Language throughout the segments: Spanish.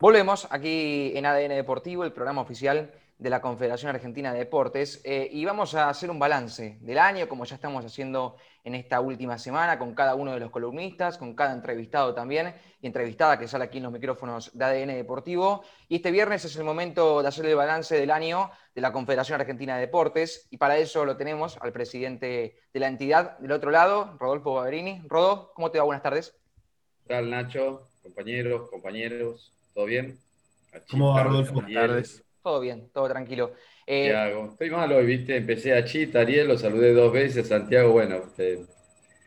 Volvemos aquí en ADN Deportivo, el programa oficial de la Confederación Argentina de Deportes, eh, y vamos a hacer un balance del año, como ya estamos haciendo en esta última semana, con cada uno de los columnistas, con cada entrevistado también, y entrevistada que sale aquí en los micrófonos de ADN Deportivo. Y este viernes es el momento de hacer el balance del año de la Confederación Argentina de Deportes, y para eso lo tenemos al presidente de la entidad del otro lado, Rodolfo Baberini. Rodo, ¿cómo te va? Buenas tardes. ¿Qué tal, Nacho? Compañeros, compañeros, ¿todo bien? ¿Cómo va, Rodolfo? Buenas tardes. Todo bien, todo tranquilo. Eh, ¿Qué hago? Estoy malo hoy, ¿viste? Empecé a Chita, Ariel, lo saludé dos veces, Santiago, bueno. Este,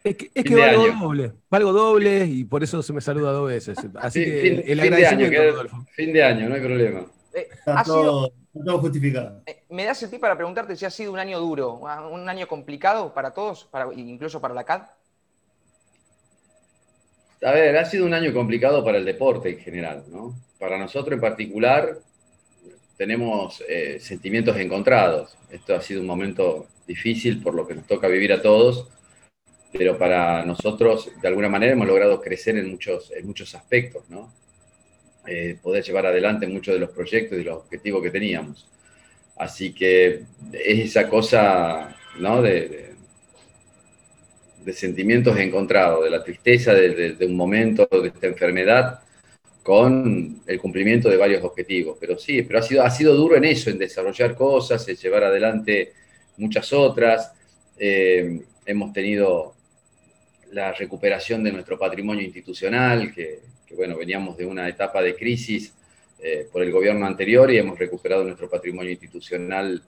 es que, es que valgo doble, valgo doble y por eso se me saluda dos veces. Así que fin, el agradecimiento, de año, Fin de año, no hay problema. Eh, Está todo, todo, justificado. Eh, me das el ti para preguntarte si ha sido un año duro, un año complicado para todos, para, incluso para la CAD. A ver, ha sido un año complicado para el deporte en general, ¿no? Para nosotros en particular, tenemos eh, sentimientos encontrados. Esto ha sido un momento difícil por lo que nos toca vivir a todos, pero para nosotros, de alguna manera, hemos logrado crecer en muchos, en muchos aspectos, ¿no? Eh, poder llevar adelante muchos de los proyectos y los objetivos que teníamos. Así que es esa cosa, ¿no? De, de, sentimientos encontrados, de la tristeza de, de un momento, de esta enfermedad, con el cumplimiento de varios objetivos. Pero sí, pero ha sido, ha sido duro en eso, en desarrollar cosas, en llevar adelante muchas otras. Eh, hemos tenido la recuperación de nuestro patrimonio institucional, que, bueno, veníamos de una etapa de crisis eh, por el gobierno anterior y hemos recuperado nuestro patrimonio institucional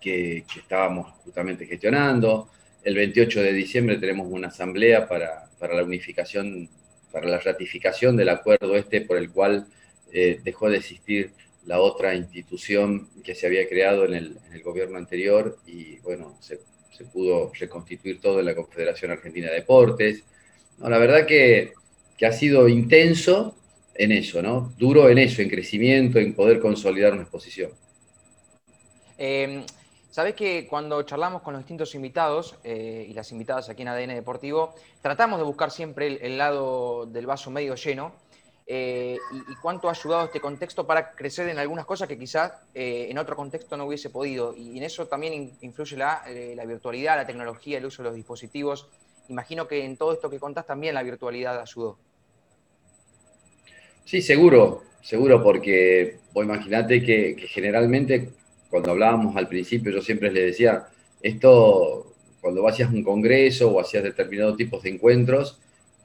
que, estábamos justamente gestionando. El 28 de diciembre tenemos una asamblea para, para la unificación para la ratificación del acuerdo este por el cual eh, dejó de existir la otra institución que se había creado en el, gobierno anterior y bueno, se, pudo reconstituir todo en la Confederación Argentina de Deportes. No, la verdad que, ha sido intenso en eso, ¿no? Duro en eso, en crecimiento, en poder consolidar una exposición. Eh, Sabes que cuando charlamos con los distintos invitados eh, y las invitadas aquí en ADN Deportivo, tratamos de buscar siempre el, lado del vaso medio lleno eh, y, cuánto ha ayudado este contexto para crecer en algunas cosas que quizás eh, en otro contexto no hubiese podido. Y en eso también influye la, virtualidad, la tecnología, el uso de los dispositivos. Imagino que en todo esto que contás también la virtualidad ayudó. Sí, seguro, seguro, porque vos imaginate que generalmente cuando hablábamos al principio, yo siempre les decía, esto, cuando hacías un congreso o hacías determinados tipos de encuentros,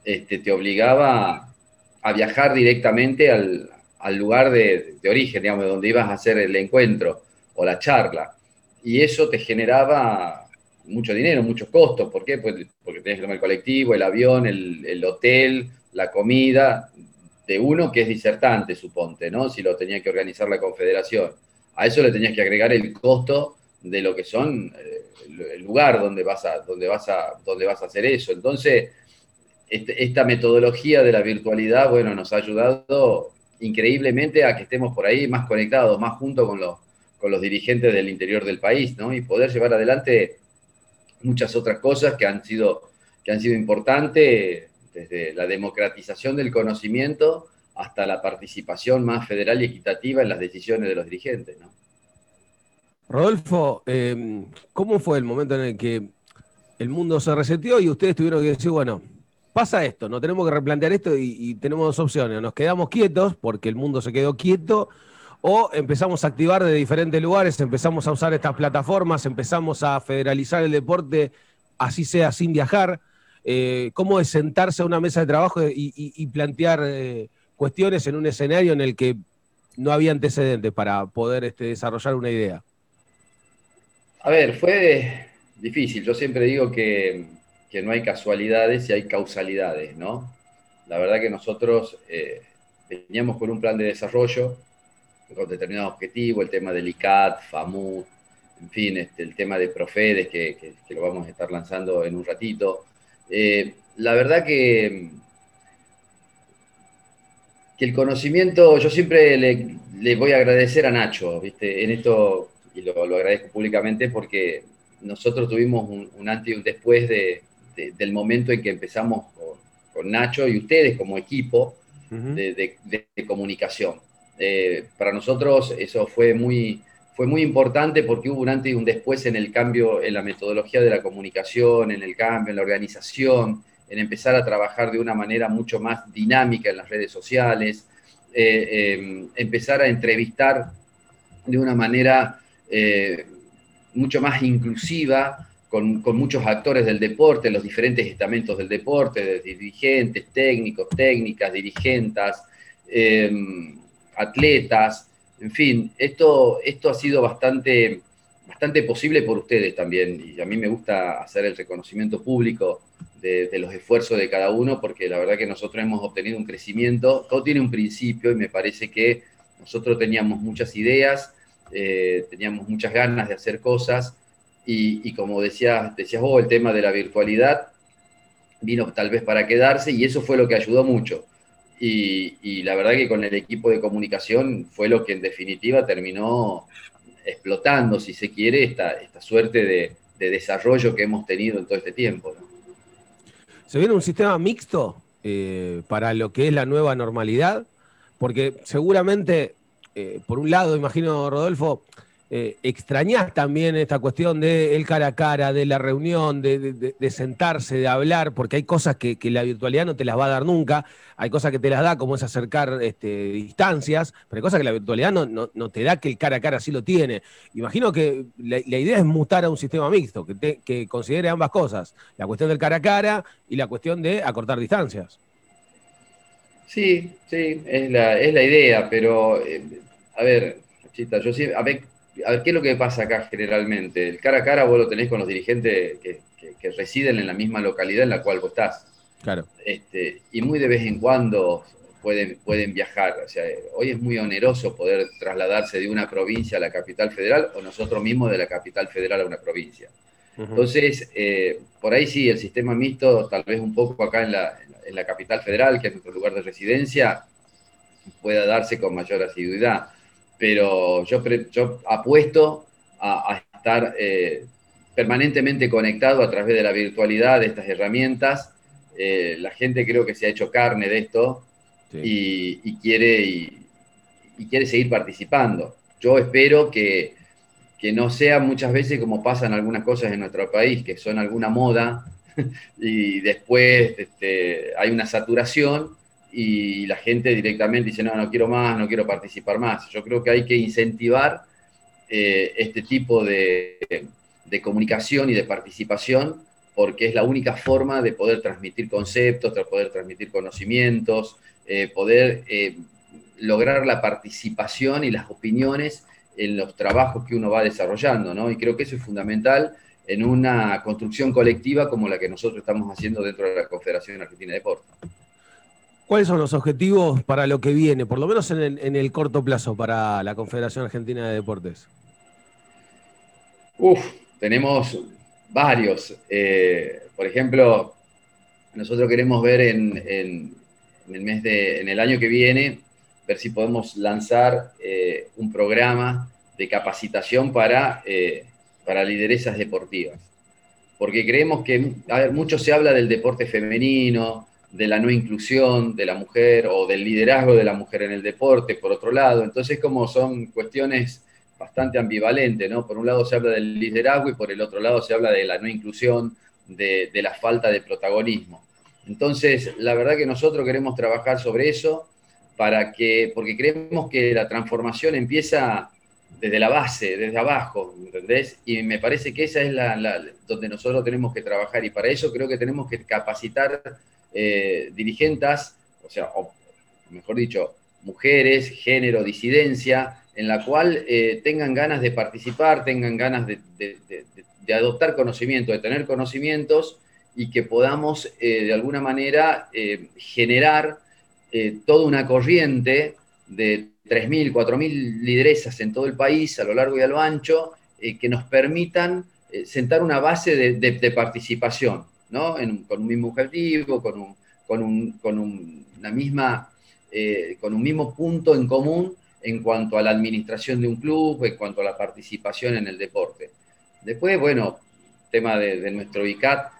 este, te obligaba a viajar directamente al, lugar de, origen, digamos, de donde ibas a hacer el encuentro o la charla. Y eso te generaba mucho dinero, muchos costos. ¿Por qué? Pues porque tenías que tomar el colectivo, el avión, el, hotel, la comida, de uno que es disertante, suponte, ¿no? Si lo tenía que organizar la confederación a eso le tenías que agregar el costo de lo que son eh, el lugar donde vas a, donde vas a, donde vas a hacer eso. Entonces, este, esta metodología de la virtualidad, bueno, nos ha ayudado increíblemente a que estemos por ahí más conectados, más juntos con los, con los dirigentes del interior del país, ¿no? Y poder llevar adelante muchas otras cosas que han sido, que han sido importantes, desde la democratización del conocimiento hasta la participación más federal y equitativa en las decisiones de los dirigentes. ¿no? Rodolfo, em, ¿cómo fue el momento en el que el mundo se reseteó y ustedes tuvieron que decir, bueno, pasa esto, no tenemos que replantear esto y, tenemos dos opciones, nos quedamos quietos porque el mundo se quedó quieto o empezamos a activar de diferentes lugares, empezamos a usar estas plataformas, empezamos a federalizar el deporte, así sea sin viajar. Eh, ¿Cómo es sentarse a una mesa de trabajo y, plantear eh, cuestiones en un escenario en el que no había antecedentes para poder este, desarrollar una idea? A ver, fue difícil. Yo siempre digo que, no hay casualidades y hay causalidades, ¿no? La verdad que nosotros eh, veníamos con un plan de desarrollo con determinado objetivo, el tema del ICAT, FAMU, en fin, este, el tema de Profedes, que, lo vamos a estar lanzando en un ratito. Eh, la verdad que que el conocimiento, yo siempre le, voy a agradecer a Nacho, ¿viste? En esto, y lo, agradezco públicamente porque nosotros tuvimos un, antes y un después de, del momento en que empezamos con, Nacho y ustedes como equipo de, comunicación. Eh, para nosotros eso fue muy, fue muy importante porque hubo un antes y un después en el cambio en la metodología de la comunicación, en el cambio, en la organización, en empezar a trabajar de una manera mucho más dinámica en las redes sociales, eh, em, empezar a entrevistar de una manera eh, mucho más inclusiva con, muchos actores del deporte, los diferentes estamentos del deporte, dirigentes, técnicos, técnicas, dirigentes, em, atletas, en fin, esto, esto ha sido bastante, bastante posible por ustedes también, y a mí me gusta hacer el reconocimiento público de, los esfuerzos de cada uno, porque la verdad que nosotros hemos obtenido un crecimiento, todo tiene un principio y me parece que nosotros teníamos muchas ideas, eh, teníamos muchas ganas de hacer cosas y, como decías, decías vos, el tema de la virtualidad vino tal vez para quedarse y eso fue lo que ayudó mucho. Y, la verdad que con el equipo de comunicación fue lo que en definitiva terminó explotando, si se quiere, esta, esta suerte de, desarrollo que hemos tenido en todo este tiempo. ¿Se viene un sistema mixto eh, para lo que es la nueva normalidad? Porque seguramente eh, por un lado, imagino, Rodolfo, eh, extrañás también esta cuestión del cara a cara, de la reunión, de, sentarse, de hablar, porque hay cosas que, la virtualidad no te las va a dar nunca, hay cosas que te las da, como es acercar este, distancias, pero hay cosas que la virtualidad no, te da que el cara a cara sí lo tiene. Imagino que la, idea es mutar a un sistema mixto, que, que considere ambas cosas, la cuestión del cara a cara y la cuestión de acortar distancias. Sí, sí, es la, es la idea, pero eh, a ver, Chita, yo sí, a ver, a ver, ¿qué es lo que pasa acá generalmente? El cara a cara vos lo tenés con los dirigentes que, residen en la misma localidad en la cual vos estás. Claro. Este, y muy de vez en cuando pueden, pueden viajar. O sea, hoy es muy oneroso poder trasladarse de una provincia a la capital federal o nosotros mismos de la capital federal a una provincia. Entonces, eh, por ahí sí, el sistema mixto, tal vez un poco acá en la, en la capital federal, que es nuestro lugar de residencia, pueda darse con mayor asiduidad pero yo, yo apuesto a, estar eh, permanentemente conectado a través de la virtualidad de estas herramientas. Eh, la gente creo que se ha hecho carne de esto y, quiere, y, quiere seguir participando. Yo espero que, que no sea muchas veces como pasan algunas cosas en nuestro país, que son alguna moda y después este, hay una saturación y la gente directamente dice, no, no quiero más, no quiero participar más. Yo creo que hay que incentivar eh, este tipo de, comunicación y de participación porque es la única forma de poder transmitir conceptos, de poder transmitir conocimientos, eh, poder eh, lograr la participación y las opiniones en los trabajos que uno va desarrollando, ¿no? Y creo que eso es fundamental en una construcción colectiva como la que nosotros estamos haciendo dentro de la Confederación Argentina de Deportes. ¿Cuáles son los objetivos para lo que viene, por lo menos en el, corto plazo, para la Confederación Argentina de Deportes? Uf, tenemos varios. Eh, por ejemplo, nosotros queremos ver en, el mes de, en el año que viene, ver si podemos lanzar eh, un programa de capacitación para, eh, para lideresas deportivas. Porque creemos que, mucho se habla del deporte femenino, de la no inclusión de la mujer o del liderazgo de la mujer en el deporte, por otro lado. Entonces, como son cuestiones bastante ambivalentes, ¿no? Por un lado se habla del liderazgo y por el otro lado se habla de la no inclusión, de, la falta de protagonismo. Entonces, la verdad que nosotros queremos trabajar sobre eso para que, porque creemos que la transformación empieza desde la base, desde abajo, ¿entendés? Y me parece que esa es la, donde nosotros tenemos que trabajar y para eso creo que tenemos que capacitar eh, dirigentes, o sea, o, mejor dicho, mujeres, género, disidencia, en la cual eh, tengan ganas de participar, tengan ganas de, adoptar conocimiento, de tener conocimientos y que podamos eh, de alguna manera generar toda una corriente de 3.000, 4.000 lideresas en todo el país, a lo largo y a lo ancho, que nos permitan sentar una base de participación con un mismo objetivo, con un, una misma, eh, con un mismo punto en común en cuanto a la administración de un club, en cuanto a la participación en el deporte. Después, bueno, tema de, nuestro ICAT,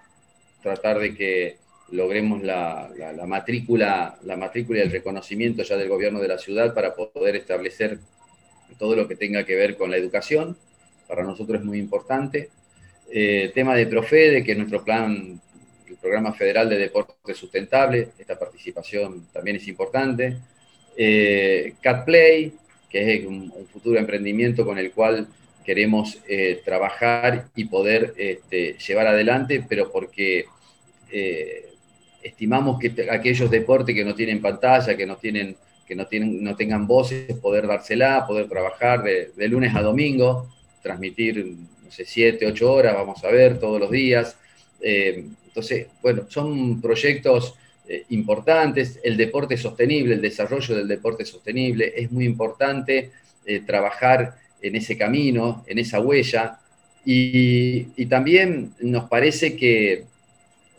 tratar de que, logremos la, matrícula, la matrícula y el reconocimiento ya del gobierno de la ciudad para poder establecer todo lo que tenga que ver con la educación. Para nosotros es muy importante. Eh, tema de Profede, que es nuestro plan, el programa federal de deporte sustentable, esta participación también es importante. Eh, CatPlay, que es un, futuro emprendimiento con el cual queremos eh, trabajar y poder este, llevar adelante, pero porque eh, estimamos que aquellos deportes que no tienen pantalla, que no tienen que no, tienen, no tengan voces, poder dársela, poder trabajar de, lunes a domingo, transmitir, no sé, siete, ocho horas, vamos a ver, todos los días. Eh, entonces, bueno, son proyectos eh, importantes. El deporte sostenible, el desarrollo del deporte sostenible, es muy importante trabajar en ese camino, en esa huella. y también nos parece que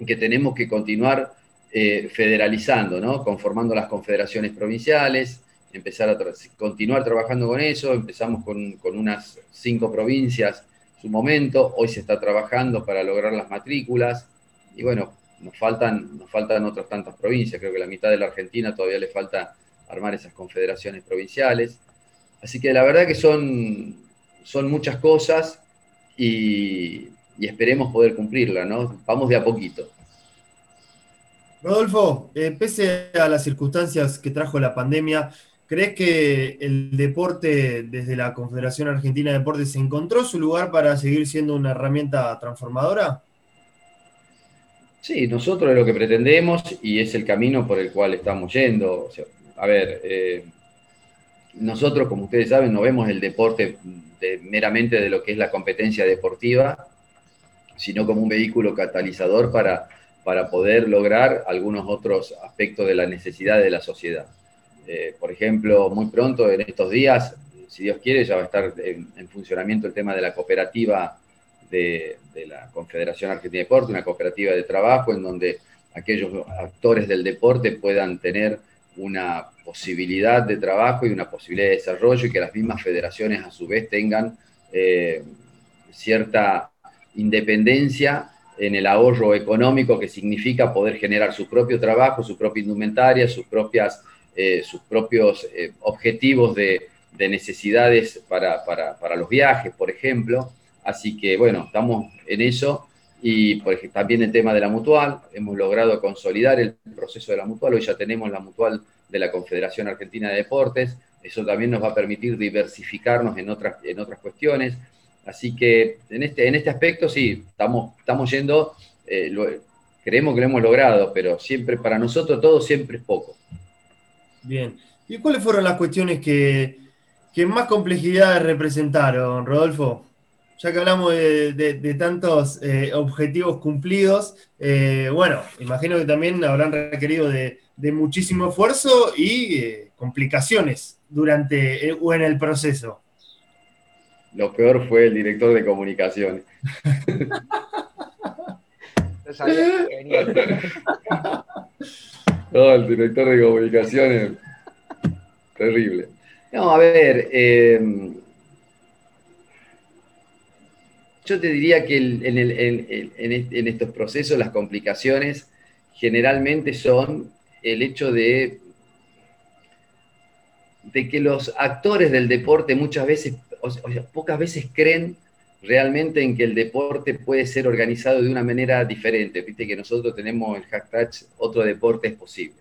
que tenemos que continuar eh, federalizando, ¿no? conformando las confederaciones provinciales, empezar a continuar trabajando con eso. Empezamos con, unas cinco provincias su momento, hoy se está trabajando para lograr las matrículas y bueno, nos faltan, nos faltan otras tantas provincias, creo que la mitad de la Argentina todavía le falta armar esas confederaciones provinciales. Así que la verdad que son, son muchas cosas y, esperemos poder cumplirla, ¿no? Vamos de a poquito. Rodolfo, eh, pese a las circunstancias que trajo la pandemia, ¿crees que el deporte desde la Confederación Argentina de Deportes encontró su lugar para seguir siendo una herramienta transformadora? Sí, nosotros es lo que pretendemos y es el camino por el cual estamos yendo. a ver, eh, nosotros, como ustedes saben, no vemos el deporte meramente de lo que es la competencia deportiva, sino como un vehículo catalizador para, para poder lograr algunos otros aspectos de la necesidad de la sociedad. Eh, por ejemplo, muy pronto, en estos días, si Dios quiere, ya va a estar en, funcionamiento el tema de la cooperativa de, la Confederación Argentina de Deporte, una cooperativa de trabajo en donde aquellos actores del deporte puedan tener una posibilidad de trabajo y una posibilidad de desarrollo y que las mismas federaciones a su vez tengan eh, cierta independencia en el ahorro económico que significa poder generar su propio trabajo, su propia indumentaria, sus, propias, eh, sus propios eh, objetivos de, necesidades para, los viajes, por ejemplo. Así que, bueno, estamos en eso. Y por también el tema de la mutual, hemos logrado consolidar el proceso de la mutual, hoy ya tenemos la mutual de la Confederación Argentina de Deportes, eso también nos va a permitir diversificarnos en otras, en cuestiones. Así que en este, en este aspecto sí, estamos, estamos yendo, eh, creemos que lo hemos logrado, pero siempre para nosotros todo siempre es poco. Bien. ¿Y cuáles fueron las cuestiones que, más complejidad representaron, Rodolfo? Ya que hablamos de, tantos eh, objetivos cumplidos, eh, bueno, imagino que también habrán requerido de, muchísimo esfuerzo y complicaciones durante o en el proceso. Lo peor fue el director de comunicaciones. no, el director de comunicaciones, terrible. No, a ver, eh, yo te diría que en, estos procesos las complicaciones generalmente son el hecho de, de que los actores del deporte muchas veces pocas veces creen realmente en que el deporte puede ser organizado de una manera diferente. Viste que nosotros tenemos el hashtag otro deporte es posible.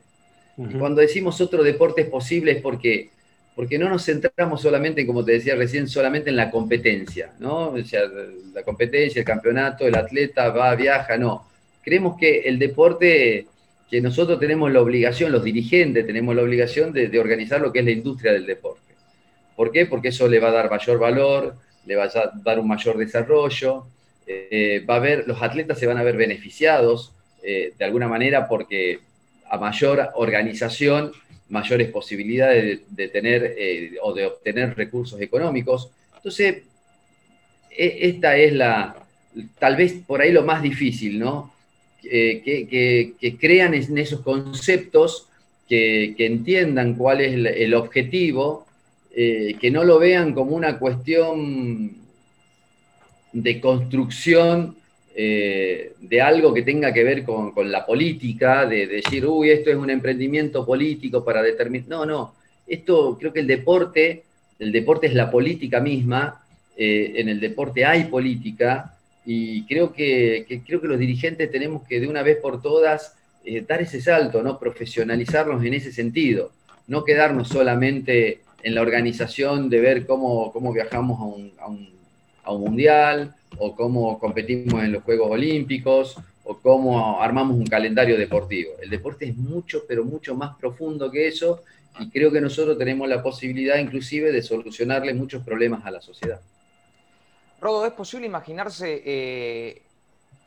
Cuando decimos otro deporte es posible es porque, porque no nos centramos solamente, como te decía recién, solamente en la competencia, ¿no? O sea, la competencia, el campeonato, el atleta va, viaja, no. Creemos que el deporte, que nosotros tenemos la obligación, los dirigentes tenemos la obligación de organizar lo que es la industria del deporte. ¿Por qué? Porque eso le va a dar mayor valor, le va a dar un mayor desarrollo, eh, va a ver, los atletas se van a ver beneficiados eh, de alguna manera porque a mayor organización, mayores posibilidades de, tener eh, o de obtener recursos económicos. Entonces, e, esta es la, tal vez por ahí lo más difícil, ¿no? que, crean en esos conceptos, que, entiendan cuál es el objetivo eh, que no lo vean como una cuestión de construcción eh, de algo que tenga que ver con, la política, de, decir, uy, esto es un emprendimiento político para determinar. No, no, esto creo que el deporte, el deporte es la política misma, eh, en el deporte hay política y creo que, creo que los dirigentes tenemos que de una vez por todas dar ese salto, ¿no? profesionalizarnos en ese sentido, no quedarnos solamente en la organización de ver cómo, cómo viajamos a un, a un mundial, o cómo competimos en los Juegos Olímpicos, o cómo armamos un calendario deportivo. El deporte es mucho, pero mucho más profundo que eso, y creo que nosotros tenemos la posibilidad inclusive de solucionarle muchos problemas a la sociedad. Rodo, ¿es posible imaginarse eh,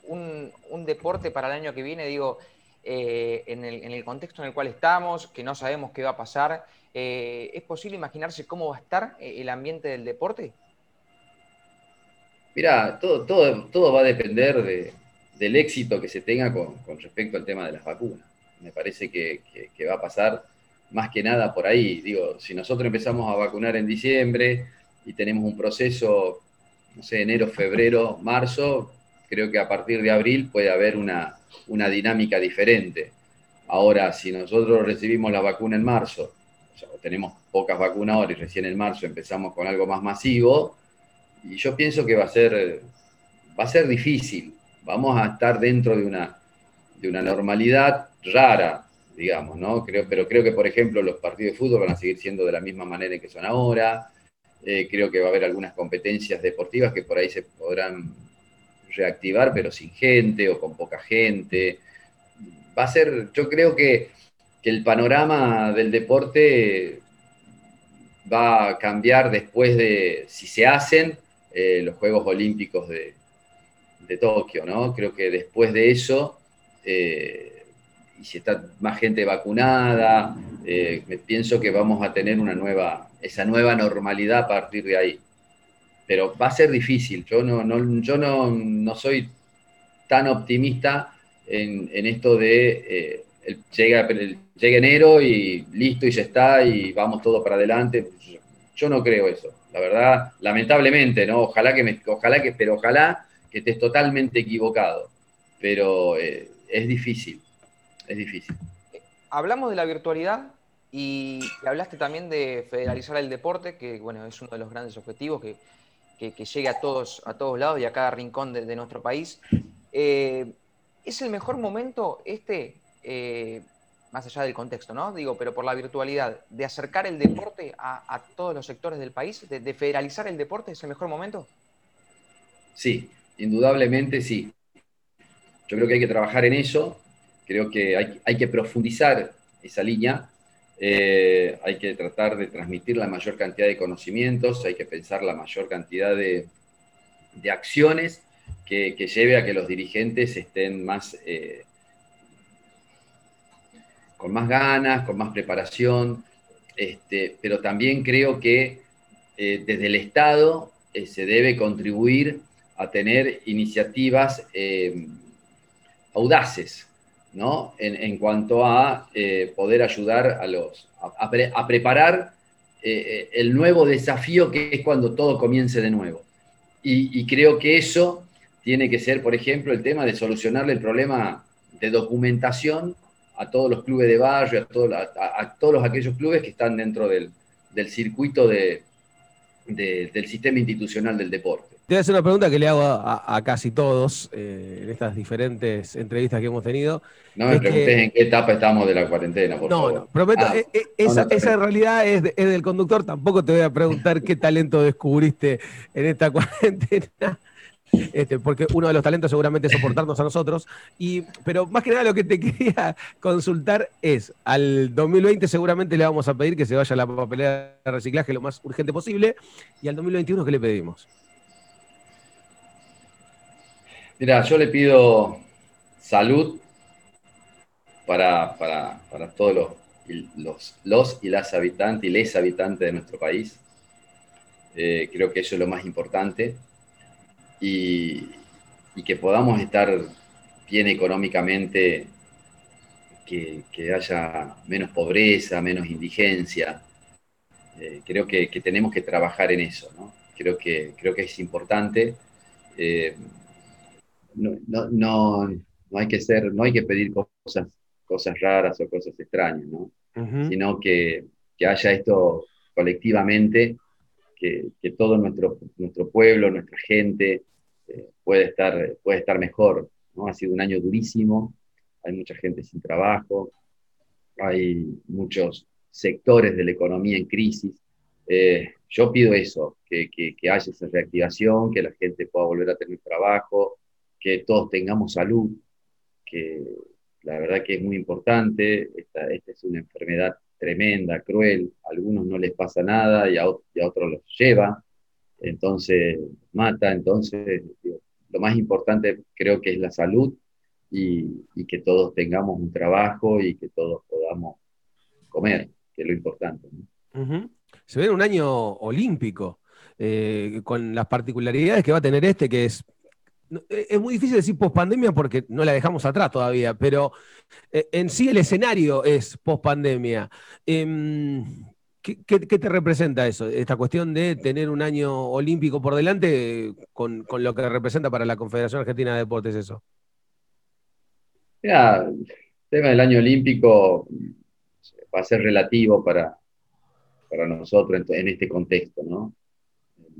un, deporte para el año que viene? Digo, eh, en, el, contexto en el cual estamos, que no sabemos qué va a pasar, eh, ¿es posible imaginarse cómo va a estar el ambiente del deporte? Mira, todo, va a depender del éxito que se tenga con, respecto al tema de las vacunas. Me parece que, va a pasar más que nada por ahí. Digo, si nosotros empezamos a vacunar en diciembre y tenemos un proceso, no sé, enero, febrero, marzo, creo que a partir de abril puede haber una dinámica diferente. Ahora, si nosotros recibimos la vacuna en marzo, tenemos pocas vacunas y recién en marzo empezamos con algo más masivo, y yo pienso que va a ser, va a ser difícil. Vamos a estar dentro de una, de una normalidad rara, digamos, ¿no? Creo, pero creo que, por ejemplo, los partidos de fútbol van a seguir siendo de la misma manera en que son ahora. Eh, creo que va a haber algunas competencias deportivas que por ahí se podrán reactivar, pero sin gente o con poca gente. Va a ser, yo creo que, que el panorama del deporte va a cambiar después de, si se hacen, eh, los Juegos Olímpicos de, Tokio, ¿no? Creo que después de eso, eh, y si está más gente vacunada, eh, pienso que vamos a tener una nueva, esa nueva normalidad a partir de ahí. Pero va a ser difícil, yo no, no yo no, soy tan optimista en, esto de llega, llega enero y listo y ya está y vamos todo para adelante. Yo no creo eso. La verdad, lamentablemente, ¿no? Ojalá que ojalá que, pero ojalá que estés totalmente equivocado. Pero eh, es difícil, es difícil. Hablamos de la virtualidad y hablaste también de federalizar el deporte, que bueno, es uno de los grandes objetivos, que, llegue a todos, a todos lados y a cada rincón de, nuestro país. Eh, ¿Es el mejor momento este eh, más allá del contexto, ¿no? Digo, pero por la virtualidad, de acercar el deporte a, todos los sectores del país, de, federalizar el deporte, ¿es el mejor momento? Sí, indudablemente sí. Yo creo que hay que trabajar en eso, creo que hay, que profundizar esa línea, eh, hay que tratar de transmitir la mayor cantidad de conocimientos, hay que pensar la mayor cantidad de, acciones que, lleve a que los dirigentes estén más... Eh, con más ganas, con más preparación, este, pero también creo que eh, desde el Estado eh, se debe contribuir a tener iniciativas eh, audaces, ¿no? En, cuanto a poder ayudar a los, a, preparar el nuevo desafío que es cuando todo comience de nuevo. y creo que eso tiene que ser, por ejemplo, el tema de solucionarle el problema de documentación a todos los clubes de barrio, a, todos aquellos clubes que están dentro del, circuito del sistema institucional del deporte. Te voy a hacer una pregunta que le hago a, casi todos eh, en estas diferentes entrevistas que hemos tenido. No me preguntes en qué etapa estamos de la cuarentena, por no, favor. No, prometo, ah, eh, eh, esa, en realidad es, es, del conductor. Tampoco te voy a preguntar qué talento descubriste en esta cuarentena. Este, porque uno de los talentos seguramente es soportarnos a nosotros. Y, pero más que nada lo que te quería consultar es, al 2020 seguramente le vamos a pedir que se vaya a la papelera de reciclaje lo más urgente posible, y al 2021 ¿qué le pedimos? Mira, yo le pido salud para, todos los, los, y las habitantes y les habitantes de nuestro país. Eh, creo que eso es lo más importante y, que podamos estar bien económicamente, que, haya menos pobreza, menos indigencia. Eh, creo que, tenemos que trabajar en eso, ¿no? Creo que, creo que es importante. Eh, no, no, no, hay que ser, no hay que pedir cosas, cosas raras o cosas extrañas, ¿no? Sino que, que, haya esto colectivamente, que, que, todo nuestro, nuestro pueblo, nuestra gente puede, estar, puede estar mejor. ¿no? Ha sido un año durísimo, hay mucha gente sin trabajo, hay muchos sectores de la economía en crisis. Eh, yo pido eso, que, que, que, haya esa reactivación, que la gente pueda volver a tener trabajo, que todos tengamos salud, que la verdad que es muy importante. Esta, esta es una enfermedad tremenda, cruel, a algunos no les pasa nada y a, y a otros los lleva, entonces mata, entonces lo más importante creo que es la salud y, y, que todos tengamos un trabajo y que todos podamos comer, que es lo importante. Se ve un año olímpico, eh, con las particularidades que va a tener este, que es es muy difícil decir pospandemia porque no la dejamos atrás todavía, pero eh, en sí el escenario es pospandemia. ¿Qué, qué, qué, te representa eso? Esta cuestión de tener un año olímpico por delante con, con lo que representa para la Confederación Argentina de Deportes eso. Mira, el tema del año olímpico va a ser relativo para, para nosotros en, en este contexto, ¿no?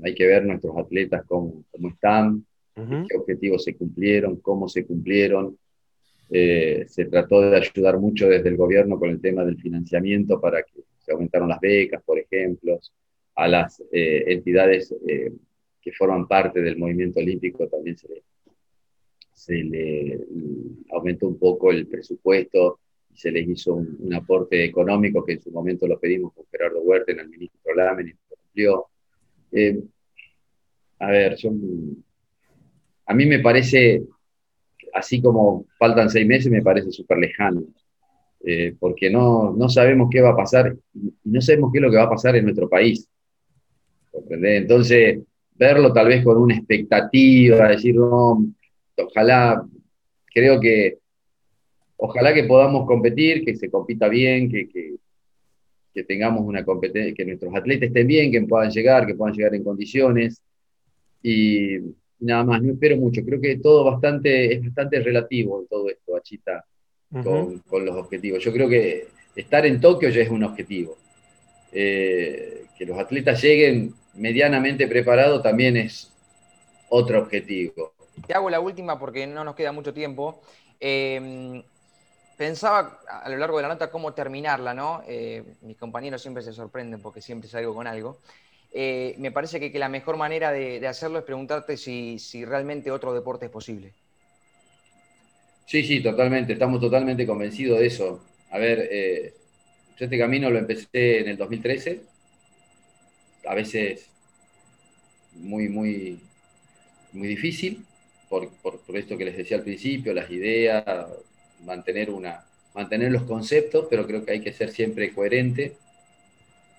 Hay que ver nuestros atletas cómo, cómo están, Uh -huh. qué objetivos se cumplieron, cómo se cumplieron. Eh, se trató de ayudar mucho desde el gobierno con el tema del financiamiento para que aumentaron las becas, por ejemplo, a las eh, entidades eh, que forman parte del movimiento olímpico también se le, le aumentó un poco el presupuesto y se les hizo un, aporte económico que en su momento lo pedimos con Gerardo Huerta en el ministro Lamen y lo cumplió. a ver, son a mí me parece, así como faltan seis meses, me parece súper lejano, eh, porque no, no, sabemos qué va a pasar y no sabemos qué es lo que va a pasar en nuestro país. Entonces, verlo tal vez con una expectativa, decir, no, ojalá, creo que, ojalá que podamos competir, que se compita bien, que, que, que tengamos una competencia, que nuestros atletas estén bien, que puedan llegar, que puedan llegar en condiciones. Y, nada más, no espero mucho. Creo que todo bastante, es bastante relativo todo esto, Achita, uh -huh. con, con, los objetivos. Yo creo que estar en Tokio ya es un objetivo. Eh, que los atletas lleguen medianamente preparados también es otro objetivo. Te hago la última porque no nos queda mucho tiempo. Eh, pensaba a lo largo de la nota cómo terminarla, ¿no? Eh, mis compañeros siempre se sorprenden porque siempre salgo con algo. Eh, me parece que, que, la mejor manera de, de hacerlo es preguntarte si, si, realmente otro deporte es posible. Sí, sí, totalmente. Estamos totalmente convencidos de eso. A ver, eh, yo este camino lo empecé en el 2013. A veces muy, muy, muy difícil, por, por, esto que les decía al principio, las ideas, mantener, una, mantener los conceptos, pero creo que hay que ser siempre coherente.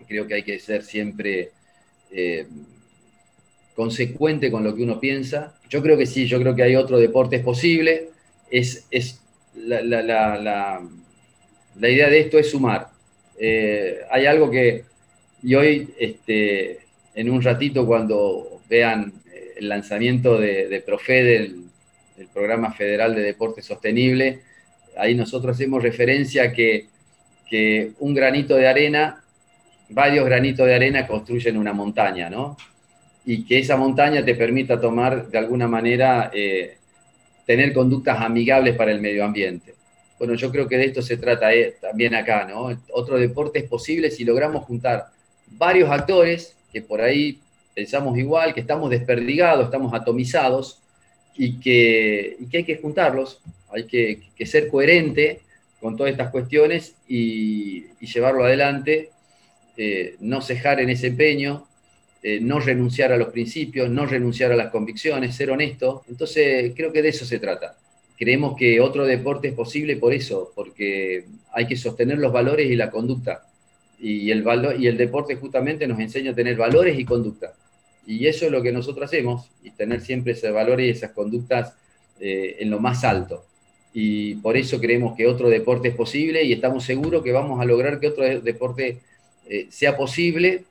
Creo que hay que ser siempre eh, consecuente con lo que uno piensa. Yo creo que sí, yo creo que hay otro deporte posible. Es, es la, la, la, la, idea de esto es sumar. Eh, hay algo que, y hoy, este, en un ratito, cuando vean el lanzamiento de, de Profe del, del, Programa Federal de Deporte Sostenible, ahí nosotros hacemos referencia a que, que un granito de arena varios granitos de arena construyen una montaña, ¿no? Y que esa montaña te permita tomar, de alguna manera, eh, tener conductas amigables para el medio ambiente. Bueno, yo creo que de esto se trata eh, también acá, ¿no? Otro deporte es posible si logramos juntar varios actores que por ahí pensamos igual, que estamos desperdigados, estamos atomizados y que, hay que juntarlos, hay que, ser coherente con todas estas cuestiones y, y llevarlo adelante eh, no cejar en ese empeño, eh, no renunciar a los principios, no renunciar a las convicciones, ser honesto. Entonces, creo que de eso se trata. Creemos que otro deporte es posible por eso, porque hay que sostener los valores y la conducta. Y el, valor, y el deporte justamente nos enseña a tener valores y conducta. Y eso es lo que nosotros hacemos, y tener siempre esos valores y esas conductas eh, en lo más alto. Y por eso creemos que otro deporte es posible y estamos seguros que vamos a lograr que otro deporte eh, sea posible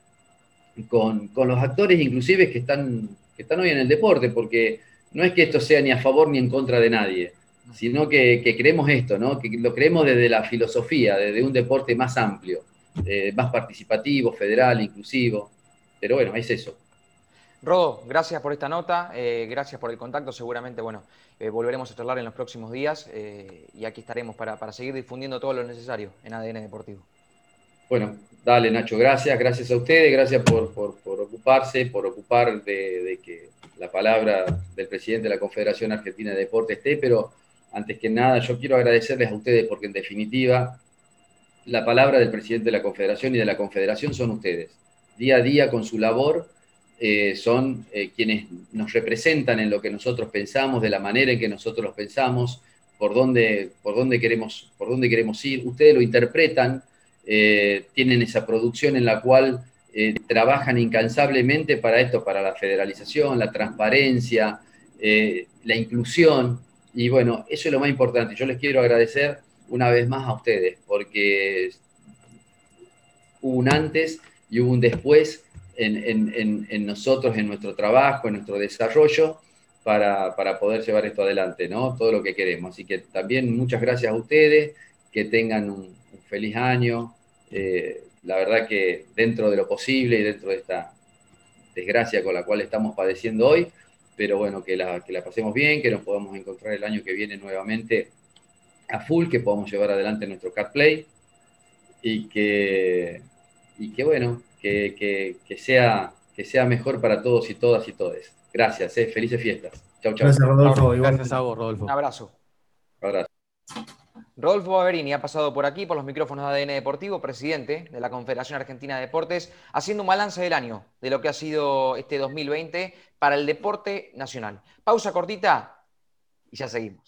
con, con, los actores inclusive que están, que están hoy en el deporte, porque no es que esto sea ni a favor ni en contra de nadie, sino que, creemos esto, ¿no? que lo creemos desde la filosofía, desde un deporte más amplio, eh, más participativo, federal, inclusivo. Pero bueno, es eso. Rodo, gracias por esta nota, eh, gracias por el contacto. Seguramente, bueno, eh, volveremos a charlar en los próximos días y aquí estaremos para, para, seguir difundiendo todo lo necesario en ADN Deportivo. Bueno, dale Nacho, gracias, gracias a ustedes, gracias por, ocuparse, por ocupar de, que la palabra del presidente de la Confederación Argentina de Deporte esté, pero antes que nada yo quiero agradecerles a ustedes porque en definitiva la palabra del presidente de la Confederación y de la Confederación son ustedes. Día a día con su labor eh, son eh, quienes nos representan en lo que nosotros pensamos, de la manera en que nosotros pensamos, por dónde, por dónde, queremos, por dónde queremos ir. Ustedes lo interpretan, eh, tienen esa producción en la cual trabajan incansablemente para esto, para la federalización, la transparencia, la inclusión. Y bueno, eso es lo más importante. Yo les quiero agradecer una vez más a ustedes, porque hubo un antes y hubo un después en, nosotros, en nuestro trabajo, en nuestro desarrollo, para, poder llevar esto adelante, ¿no? Todo lo que queremos. Así que también muchas gracias a ustedes, que tengan un, feliz año. Eh, la verdad que dentro de lo posible y dentro de esta desgracia con la cual estamos padeciendo hoy, pero bueno, que la, que la pasemos bien, que nos podamos encontrar el año que viene nuevamente a full, que podamos llevar adelante nuestro CarPlay y que, y que bueno, que, sea, que sea mejor para todos y todas y todes. Gracias, eh. felices fiestas. Chau, chau. Gracias, Rodolfo. Gracias a vos, Rodolfo. Un abrazo. Un abrazo. Rodolfo Baverini ha pasado por aquí, por los micrófonos de ADN Deportivo, presidente de la Confederación Argentina de Deportes, haciendo un balance del año, de lo que ha sido este 2020 para el deporte nacional. Pausa cortita y ya seguimos.